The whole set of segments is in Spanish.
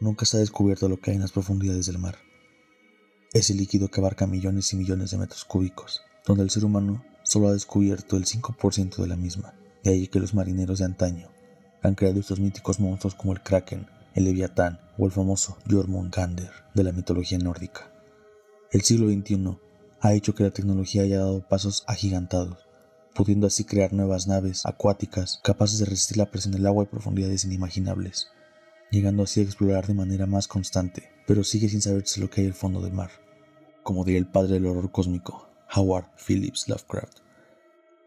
Nunca se ha descubierto lo que hay en las profundidades del mar. Ese líquido que abarca millones y millones de metros cúbicos, donde el ser humano solo ha descubierto el 5% de la misma. De ahí que los marineros de antaño han creado estos míticos monstruos como el Kraken, el Leviatán o el famoso Jormungandr de la mitología nórdica. El siglo XXI ha hecho que la tecnología haya dado pasos agigantados, pudiendo así crear nuevas naves acuáticas capaces de resistir la presión del agua a profundidades inimaginables, llegando así a explorar de manera más constante, pero sigue sin saberse lo que hay al fondo del mar, como diría el padre del horror cósmico, Howard Phillips Lovecraft.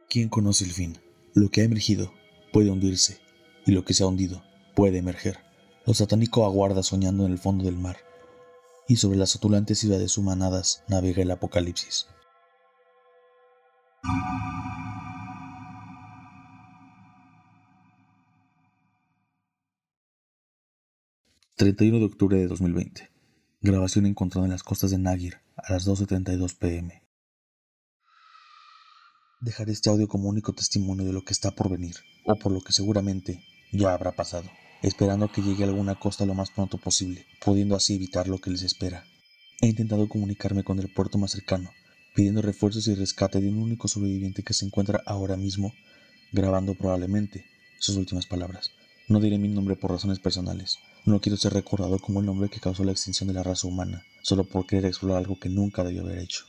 ¿Quién conoce el fin? Lo que ha emergido puede hundirse, y lo que se ha hundido puede emerger. Lo satánico aguarda soñando en el fondo del mar, y sobre las otulantes ciudades humanadas navega el apocalipsis. 31 de octubre de 2020. Grabación encontrada en las costas de Nagir a las 12.32 pm. Dejaré este audio como único testimonio de lo que está por venir, o por lo que seguramente ya habrá pasado esperando que llegue a alguna costa lo más pronto posible, pudiendo así evitar lo que les espera. He intentado comunicarme con el puerto más cercano, pidiendo refuerzos y rescate de un único sobreviviente que se encuentra ahora mismo, grabando probablemente sus últimas palabras. No diré mi nombre por razones personales. No quiero ser recordado como el nombre que causó la extinción de la raza humana, solo por querer explorar algo que nunca debió haber hecho.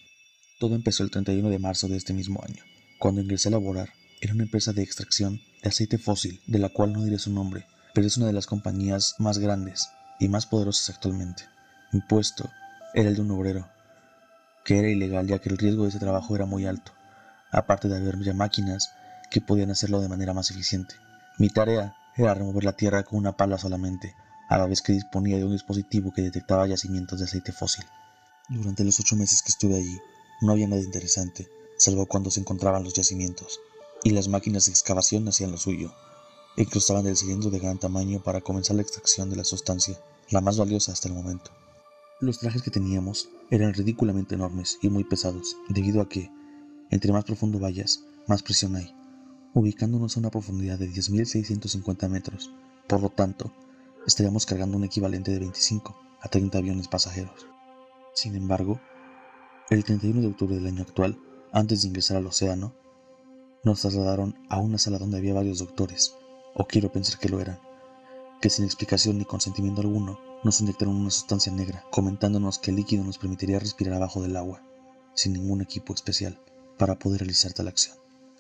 Todo empezó el 31 de marzo de este mismo año, cuando ingresé a laborar en una empresa de extracción de aceite fósil, de la cual no diré su nombre, pero es una de las compañías más grandes y más poderosas actualmente. Mi puesto era el de un obrero, que era ilegal ya que el riesgo de ese trabajo era muy alto, aparte de haber ya máquinas que podían hacerlo de manera más eficiente. Mi tarea era remover la tierra con una pala solamente, a la vez que disponía de un dispositivo que detectaba yacimientos de aceite fósil. Durante los ocho meses que estuve allí, no había nada interesante, salvo cuando se encontraban los yacimientos, y las máquinas de excavación hacían lo suyo, incrustaban el cilindro de gran tamaño para comenzar la extracción de la sustancia, la más valiosa hasta el momento. Los trajes que teníamos eran ridículamente enormes y muy pesados, debido a que, entre más profundo vayas, más presión hay, ubicándonos a una profundidad de 10.650 metros. Por lo tanto, estaríamos cargando un equivalente de 25 a 30 aviones pasajeros. Sin embargo, el 31 de octubre del año actual, antes de ingresar al océano, nos trasladaron a una sala donde había varios doctores, o quiero pensar que lo eran, que sin explicación ni consentimiento alguno nos inyectaron una sustancia negra, comentándonos que el líquido nos permitiría respirar abajo del agua, sin ningún equipo especial, para poder realizar tal acción.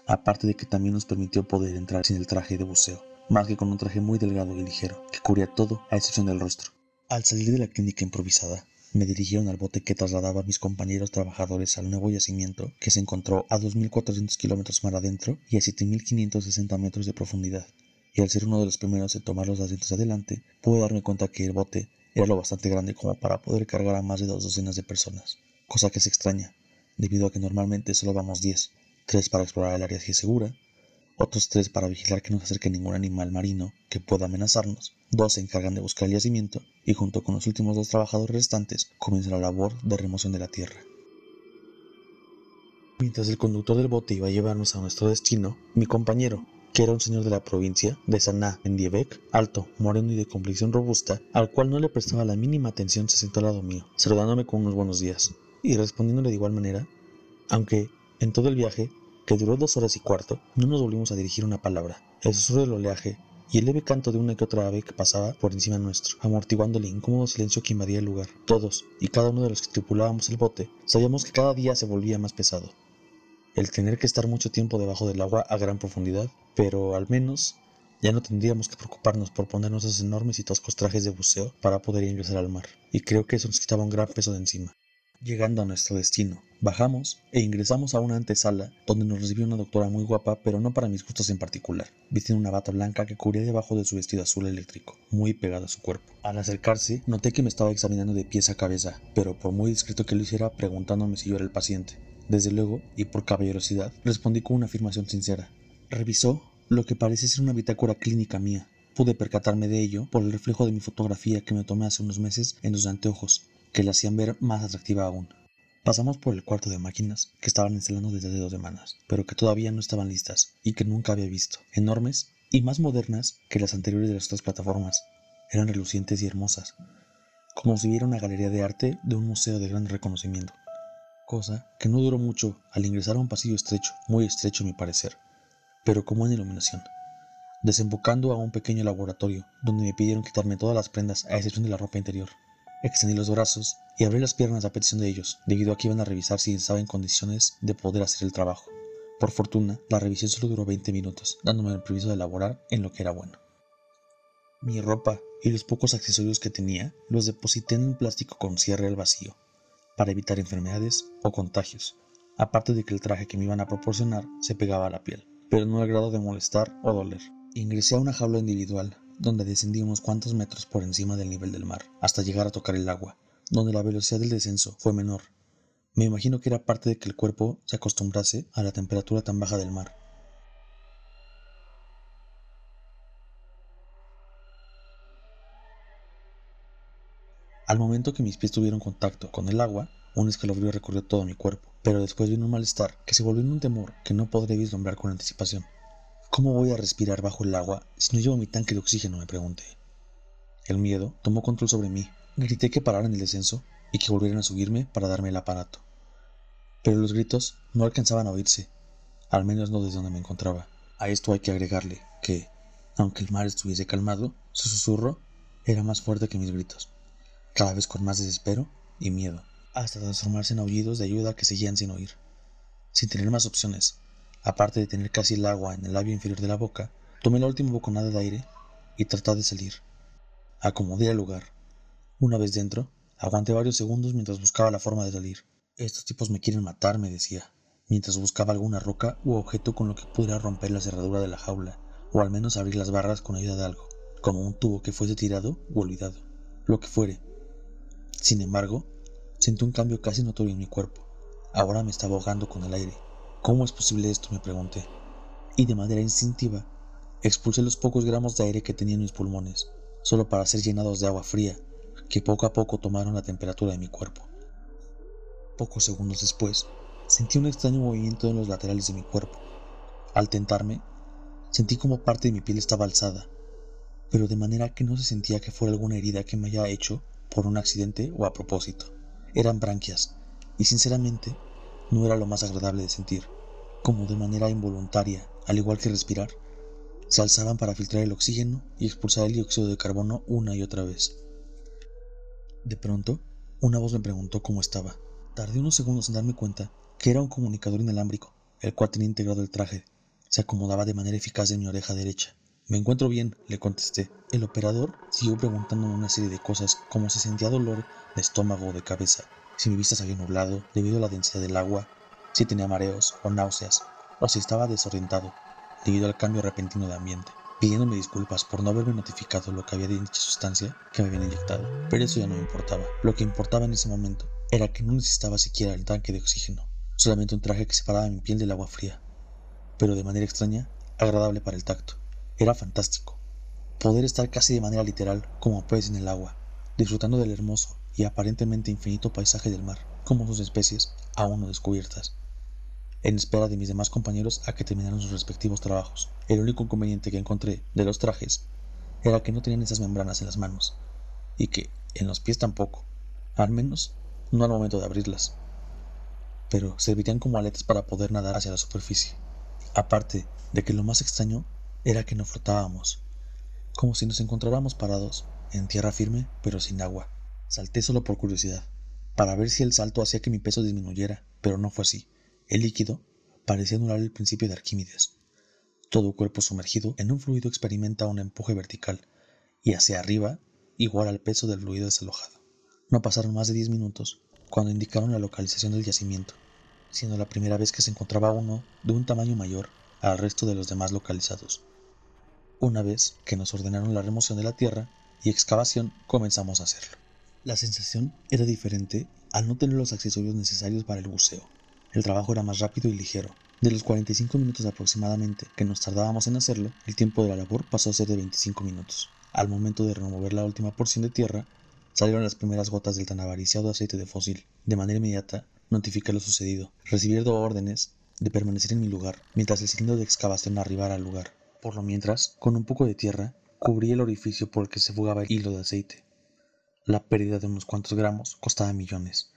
Aparte de que también nos permitió poder entrar sin el traje de buceo, más que con un traje muy delgado y ligero, que cubría todo a excepción del rostro. Al salir de la clínica improvisada, me dirigieron al bote que trasladaba a mis compañeros trabajadores al nuevo yacimiento que se encontró a 2.400 kilómetros mar adentro y a 7.560 metros de profundidad y al ser uno de los primeros en tomar los asientos adelante, pude darme cuenta que el bote era lo bastante grande como para poder cargar a más de dos docenas de personas, cosa que es extraña, debido a que normalmente solo vamos diez, tres para explorar el área segura, otros tres para vigilar que no se acerque ningún animal marino que pueda amenazarnos, dos se encargan de buscar el yacimiento y junto con los últimos dos trabajadores restantes comienza la labor de remoción de la tierra. Mientras el conductor del bote iba a llevarnos a nuestro destino, mi compañero, que era un señor de la provincia de Saná, en Diebec, alto, moreno y de complexión robusta, al cual no le prestaba la mínima atención, se sentó al lado mío, saludándome con unos buenos días, y respondiéndole de igual manera, aunque en todo el viaje, duró dos horas y cuarto, no nos volvimos a dirigir una palabra. El susurro del oleaje y el leve canto de una que otra ave que pasaba por encima nuestro, amortiguando el incómodo silencio que invadía el lugar. Todos y cada uno de los que tripulábamos el bote sabíamos que cada día se volvía más pesado. El tener que estar mucho tiempo debajo del agua a gran profundidad pero al menos ya no tendríamos que preocuparnos por ponernos esos enormes y toscos trajes de buceo para poder ingresar al mar, y creo que eso nos quitaba un gran peso de encima. Llegando a nuestro destino, bajamos e ingresamos a una antesala donde nos recibió una doctora muy guapa, pero no para mis gustos en particular, vistiendo una bata blanca que cubría debajo de su vestido azul eléctrico, muy pegado a su cuerpo. Al acercarse, noté que me estaba examinando de pies a cabeza, pero por muy discreto que lo hiciera, preguntándome si yo era el paciente. Desde luego, y por caballerosidad, respondí con una afirmación sincera. Revisó lo que parece ser una bitácora clínica mía. Pude percatarme de ello por el reflejo de mi fotografía que me tomé hace unos meses en los anteojos, que la hacían ver más atractiva aún. Pasamos por el cuarto de máquinas que estaban instalando desde dos semanas, pero que todavía no estaban listas y que nunca había visto, enormes y más modernas que las anteriores de las otras plataformas. eran relucientes y hermosas, como si viera una galería de arte de un museo de gran reconocimiento, cosa que no duró mucho al ingresar a un pasillo estrecho, muy estrecho a mi parecer, pero como en iluminación, desembocando a un pequeño laboratorio donde me pidieron quitarme todas las prendas a excepción de la ropa interior. Extendí los brazos y abrí las piernas a petición de ellos, debido a que iban a revisar si estaba en condiciones de poder hacer el trabajo. Por fortuna, la revisión solo duró 20 minutos, dándome el permiso de elaborar en lo que era bueno. Mi ropa y los pocos accesorios que tenía los deposité en un plástico con cierre al vacío, para evitar enfermedades o contagios, aparte de que el traje que me iban a proporcionar se pegaba a la piel, pero no al grado de molestar o doler. Ingresé a una jaula individual, donde descendí unos cuantos metros por encima del nivel del mar, hasta llegar a tocar el agua, donde la velocidad del descenso fue menor. Me imagino que era parte de que el cuerpo se acostumbrase a la temperatura tan baja del mar. Al momento que mis pies tuvieron contacto con el agua, un escalofrío recorrió todo mi cuerpo, pero después vino un malestar que se volvió en un temor que no podré vislumbrar con anticipación. ¿Cómo voy a respirar bajo el agua si no llevo mi tanque de oxígeno? me pregunté. El miedo tomó control sobre mí. Grité que pararan el descenso y que volvieran a subirme para darme el aparato. Pero los gritos no alcanzaban a oírse, al menos no desde donde me encontraba. A esto hay que agregarle que, aunque el mar estuviese calmado, su susurro era más fuerte que mis gritos, cada vez con más desespero y miedo, hasta transformarse en aullidos de ayuda que seguían sin oír. Sin tener más opciones, Aparte de tener casi el agua en el labio inferior de la boca, tomé la última boconada de aire y traté de salir. Acomodé el lugar. Una vez dentro, aguanté varios segundos mientras buscaba la forma de salir. Estos tipos me quieren matar, me decía, mientras buscaba alguna roca u objeto con lo que pudiera romper la cerradura de la jaula, o al menos abrir las barras con ayuda de algo, como un tubo que fuese tirado u olvidado, lo que fuere. Sin embargo, sentí un cambio casi notorio en mi cuerpo. Ahora me estaba ahogando con el aire. ¿Cómo es posible esto? me pregunté, y de manera instintiva expulsé los pocos gramos de aire que tenía en mis pulmones, solo para ser llenados de agua fría, que poco a poco tomaron la temperatura de mi cuerpo. Pocos segundos después, sentí un extraño movimiento en los laterales de mi cuerpo. Al tentarme, sentí como parte de mi piel estaba alzada, pero de manera que no se sentía que fuera alguna herida que me haya hecho por un accidente o a propósito. Eran branquias, y sinceramente no era lo más agradable de sentir, como de manera involuntaria, al igual que respirar, se alzaban para filtrar el oxígeno y expulsar el dióxido de carbono una y otra vez. De pronto, una voz me preguntó cómo estaba. Tardé unos segundos en darme cuenta que era un comunicador inalámbrico, el cual tenía integrado el traje. Se acomodaba de manera eficaz en mi oreja derecha. Me encuentro bien, le contesté. El operador siguió preguntándome una serie de cosas, como si sentía dolor de estómago o de cabeza, si mi vista se había nublado debido a la densidad del agua, si tenía mareos o náuseas, o si estaba desorientado debido al cambio repentino de ambiente, pidiéndome disculpas por no haberme notificado lo que había de dicha sustancia que me habían inyectado. Pero eso ya no me importaba. Lo que importaba en ese momento era que no necesitaba siquiera el tanque de oxígeno, solamente un traje que separaba mi piel del agua fría, pero de manera extraña, agradable para el tacto. Era fantástico. Poder estar casi de manera literal como pez en el agua, disfrutando del hermoso y aparentemente infinito paisaje del mar, como sus especies aún no descubiertas, en espera de mis demás compañeros a que terminaran sus respectivos trabajos. El único inconveniente que encontré de los trajes era que no tenían esas membranas en las manos, y que en los pies tampoco, al menos no al momento de abrirlas, pero servirían como aletas para poder nadar hacia la superficie. Aparte de que lo más extraño era que no flotábamos, como si nos encontráramos parados en tierra firme pero sin agua. Salté solo por curiosidad, para ver si el salto hacía que mi peso disminuyera, pero no fue así. El líquido parecía anular el principio de Arquímedes. Todo cuerpo sumergido en un fluido experimenta un empuje vertical y hacia arriba igual al peso del fluido desalojado. No pasaron más de diez minutos cuando indicaron la localización del yacimiento, siendo la primera vez que se encontraba uno de un tamaño mayor al resto de los demás localizados. Una vez que nos ordenaron la remoción de la tierra y excavación, comenzamos a hacerlo. La sensación era diferente al no tener los accesorios necesarios para el buceo. El trabajo era más rápido y ligero. De los 45 minutos aproximadamente que nos tardábamos en hacerlo, el tiempo de la labor pasó a ser de 25 minutos. Al momento de remover la última porción de tierra, salieron las primeras gotas del tan avariciado aceite de fósil. De manera inmediata, notifiqué lo sucedido, recibiendo órdenes de permanecer en mi lugar mientras el cilindro de excavación arribara al lugar. Por lo mientras, con un poco de tierra, cubría el orificio por el que se fugaba el hilo de aceite. La pérdida de unos cuantos gramos costaba millones,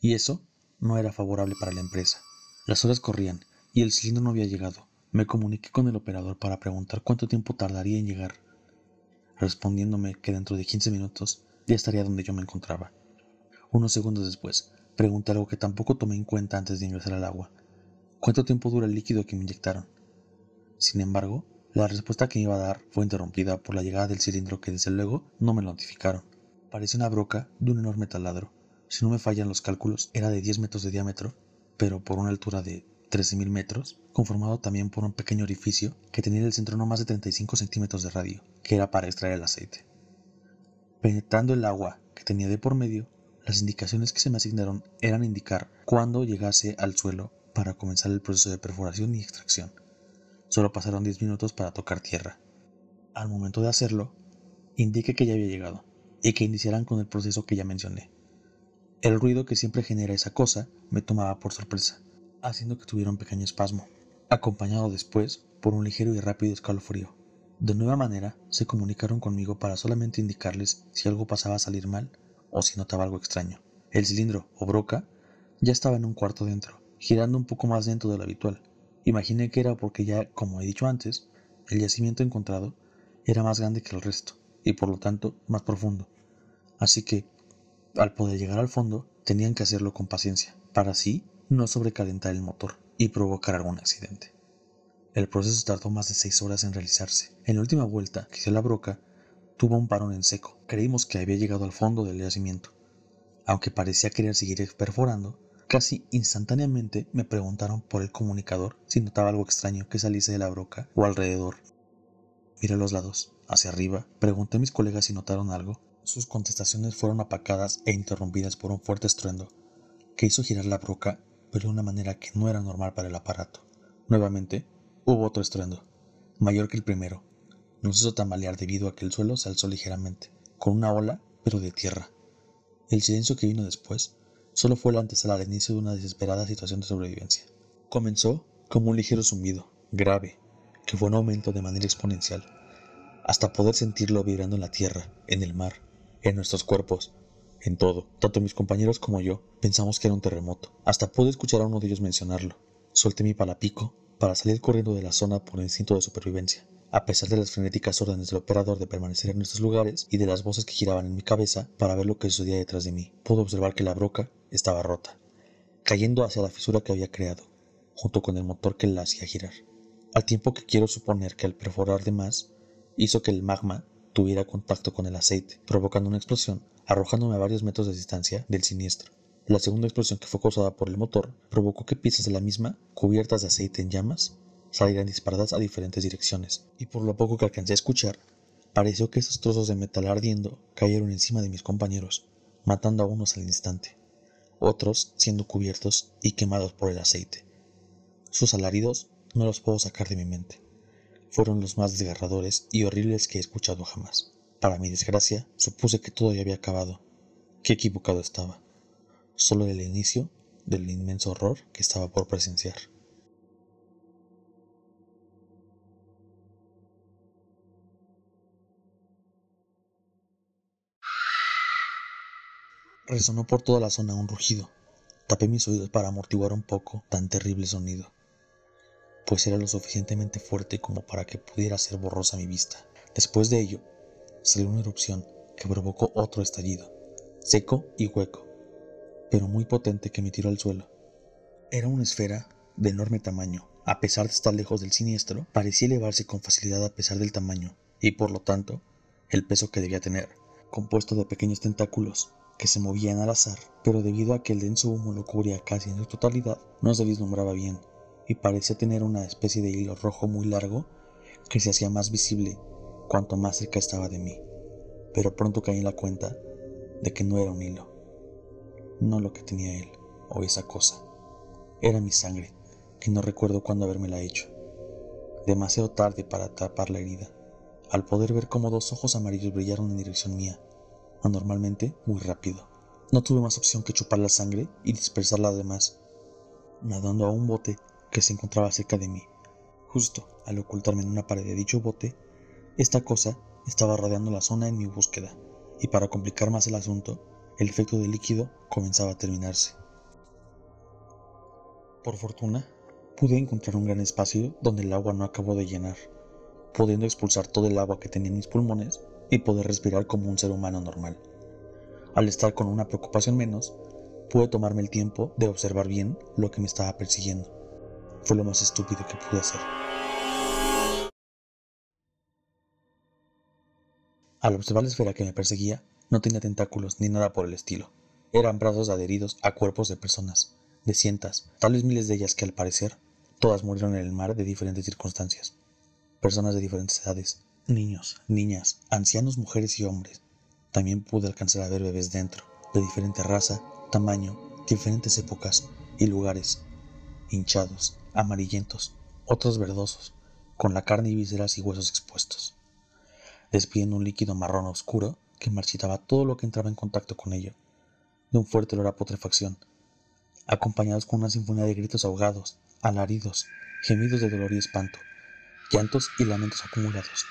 y eso no era favorable para la empresa. Las horas corrían y el cilindro no había llegado. Me comuniqué con el operador para preguntar cuánto tiempo tardaría en llegar, respondiéndome que dentro de 15 minutos ya estaría donde yo me encontraba. Unos segundos después, pregunté algo que tampoco tomé en cuenta antes de ingresar al agua. ¿Cuánto tiempo dura el líquido que me inyectaron? Sin embargo, la respuesta que iba a dar fue interrumpida por la llegada del cilindro que desde luego no me notificaron. Parecía una broca de un enorme taladro. Si no me fallan los cálculos, era de 10 metros de diámetro, pero por una altura de 13.000 metros, conformado también por un pequeño orificio que tenía en el centro no más de 35 centímetros de radio, que era para extraer el aceite. Penetrando el agua que tenía de por medio, las indicaciones que se me asignaron eran indicar cuándo llegase al suelo para comenzar el proceso de perforación y extracción. Solo pasaron 10 minutos para tocar tierra. Al momento de hacerlo, indiqué que ya había llegado y que iniciaran con el proceso que ya mencioné. El ruido que siempre genera esa cosa me tomaba por sorpresa, haciendo que tuviera un pequeño espasmo, acompañado después por un ligero y rápido escalofrío. De nueva manera, se comunicaron conmigo para solamente indicarles si algo pasaba a salir mal o si notaba algo extraño. El cilindro, o broca, ya estaba en un cuarto dentro, girando un poco más dentro de lo habitual, Imaginé que era porque ya, como he dicho antes, el yacimiento encontrado era más grande que el resto y por lo tanto más profundo. Así que, al poder llegar al fondo, tenían que hacerlo con paciencia, para así no sobrecalentar el motor y provocar algún accidente. El proceso tardó más de seis horas en realizarse. En la última vuelta que la broca, tuvo un parón en seco. Creímos que había llegado al fondo del yacimiento. Aunque parecía querer seguir perforando, Casi instantáneamente me preguntaron por el comunicador si notaba algo extraño que saliese de la broca o alrededor. Miré los lados, hacia arriba, pregunté a mis colegas si notaron algo. Sus contestaciones fueron apacadas e interrumpidas por un fuerte estruendo que hizo girar la broca, pero de una manera que no era normal para el aparato. Nuevamente, hubo otro estruendo, mayor que el primero. Nos hizo tambalear debido a que el suelo se alzó ligeramente, con una ola, pero de tierra. El silencio que vino después solo fue la antesala al inicio de una desesperada situación de sobrevivencia. Comenzó como un ligero zumbido, grave, que fue en aumento de manera exponencial, hasta poder sentirlo vibrando en la tierra, en el mar, en nuestros cuerpos, en todo. Tanto mis compañeros como yo pensamos que era un terremoto. Hasta pude escuchar a uno de ellos mencionarlo. Solté mi palapico para salir corriendo de la zona por instinto de supervivencia. A pesar de las frenéticas órdenes del operador de permanecer en nuestros lugares y de las voces que giraban en mi cabeza para ver lo que sucedía detrás de mí, pude observar que la broca estaba rota, cayendo hacia la fisura que había creado, junto con el motor que la hacía girar. Al tiempo que quiero suponer que al perforar de más, hizo que el magma tuviera contacto con el aceite, provocando una explosión, arrojándome a varios metros de distancia del siniestro. La segunda explosión que fue causada por el motor provocó que piezas de la misma, cubiertas de aceite en llamas, salieran disparadas a diferentes direcciones, y por lo poco que alcancé a escuchar, pareció que esos trozos de metal ardiendo cayeron encima de mis compañeros, matando a unos al instante, otros siendo cubiertos y quemados por el aceite. Sus alaridos no los puedo sacar de mi mente. Fueron los más desgarradores y horribles que he escuchado jamás. Para mi desgracia, supuse que todo ya había acabado. Qué equivocado estaba. Solo el inicio del inmenso horror que estaba por presenciar. Resonó por toda la zona un rugido. Tapé mis oídos para amortiguar un poco tan terrible sonido, pues era lo suficientemente fuerte como para que pudiera ser borrosa mi vista. Después de ello, salió una erupción que provocó otro estallido, seco y hueco, pero muy potente que me tiró al suelo. Era una esfera de enorme tamaño. A pesar de estar lejos del siniestro, parecía elevarse con facilidad a pesar del tamaño y por lo tanto el peso que debía tener, compuesto de pequeños tentáculos que se movían al azar, pero debido a que el denso humo lo cubría casi en su totalidad, no se vislumbraba bien, y parecía tener una especie de hilo rojo muy largo que se hacía más visible cuanto más cerca estaba de mí. Pero pronto caí en la cuenta de que no era un hilo, no lo que tenía él o esa cosa. Era mi sangre, que no recuerdo cuándo habérmela hecho. Demasiado tarde para tapar la herida, al poder ver cómo dos ojos amarillos brillaron en dirección mía anormalmente muy rápido. No tuve más opción que chupar la sangre y dispersarla además, nadando a un bote que se encontraba cerca de mí. Justo al ocultarme en una pared de dicho bote, esta cosa estaba rodeando la zona en mi búsqueda, y para complicar más el asunto, el efecto del líquido comenzaba a terminarse. Por fortuna, pude encontrar un gran espacio donde el agua no acabó de llenar, pudiendo expulsar todo el agua que tenía en mis pulmones y poder respirar como un ser humano normal. Al estar con una preocupación menos, pude tomarme el tiempo de observar bien lo que me estaba persiguiendo. Fue lo más estúpido que pude hacer. Al observar la esfera que me perseguía, no tenía tentáculos ni nada por el estilo. Eran brazos adheridos a cuerpos de personas, de cientos, tal vez miles de ellas que al parecer, todas murieron en el mar de diferentes circunstancias. Personas de diferentes edades, niños, niñas, ancianos, mujeres y hombres. También pude alcanzar a ver bebés dentro, de diferente raza, tamaño, diferentes épocas y lugares, hinchados, amarillentos, otros verdosos, con la carne y vísceras y huesos expuestos despidiendo un líquido marrón oscuro que marchitaba todo lo que entraba en contacto con ello, de un fuerte olor a putrefacción, acompañados con una sinfonía de gritos ahogados, alaridos, gemidos de dolor y espanto, llantos y lamentos acumulados,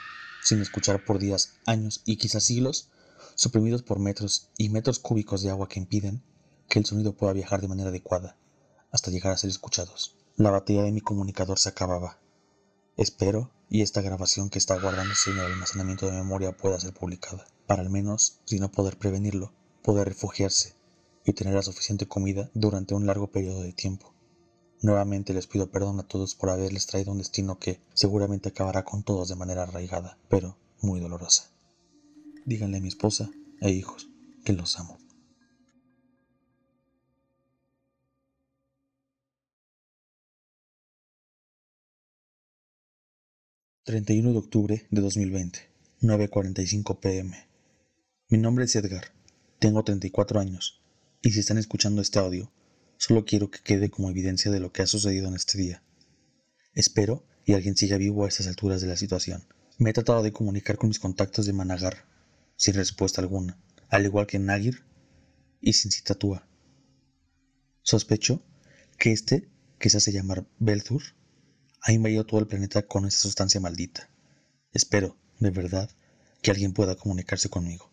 sin escuchar por días, años y quizás siglos, suprimidos por metros y metros cúbicos de agua que impiden que el sonido pueda viajar de manera adecuada, hasta llegar a ser escuchados. La batería de mi comunicador se acababa. Espero y esta grabación que está guardándose en el almacenamiento de memoria pueda ser publicada, para al menos, si no poder prevenirlo, poder refugiarse y tener la suficiente comida durante un largo periodo de tiempo. Nuevamente les pido perdón a todos por haberles traído un destino que seguramente acabará con todos de manera arraigada, pero muy dolorosa. Díganle a mi esposa e hijos que los amo. 31 de octubre de 2020, 9.45 pm. Mi nombre es Edgar, tengo 34 años, y si están escuchando este audio, solo quiero que quede como evidencia de lo que ha sucedido en este día. Espero y alguien siga vivo a estas alturas de la situación. Me he tratado de comunicar con mis contactos de Managar, sin respuesta alguna, al igual que Nagir y sin citatúa. Sospecho que este, que se hace llamar Belthur, ha invadido todo el planeta con esa sustancia maldita. Espero, de verdad, que alguien pueda comunicarse conmigo.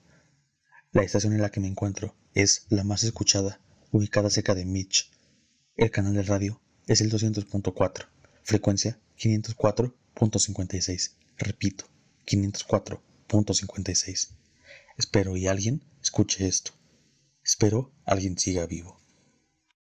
La estación en la que me encuentro es la más escuchada, ubicada cerca de Mitch. El canal de radio es el 200.4, frecuencia 504.56. Repito, 504.56. Espero y alguien escuche esto. Espero alguien siga vivo.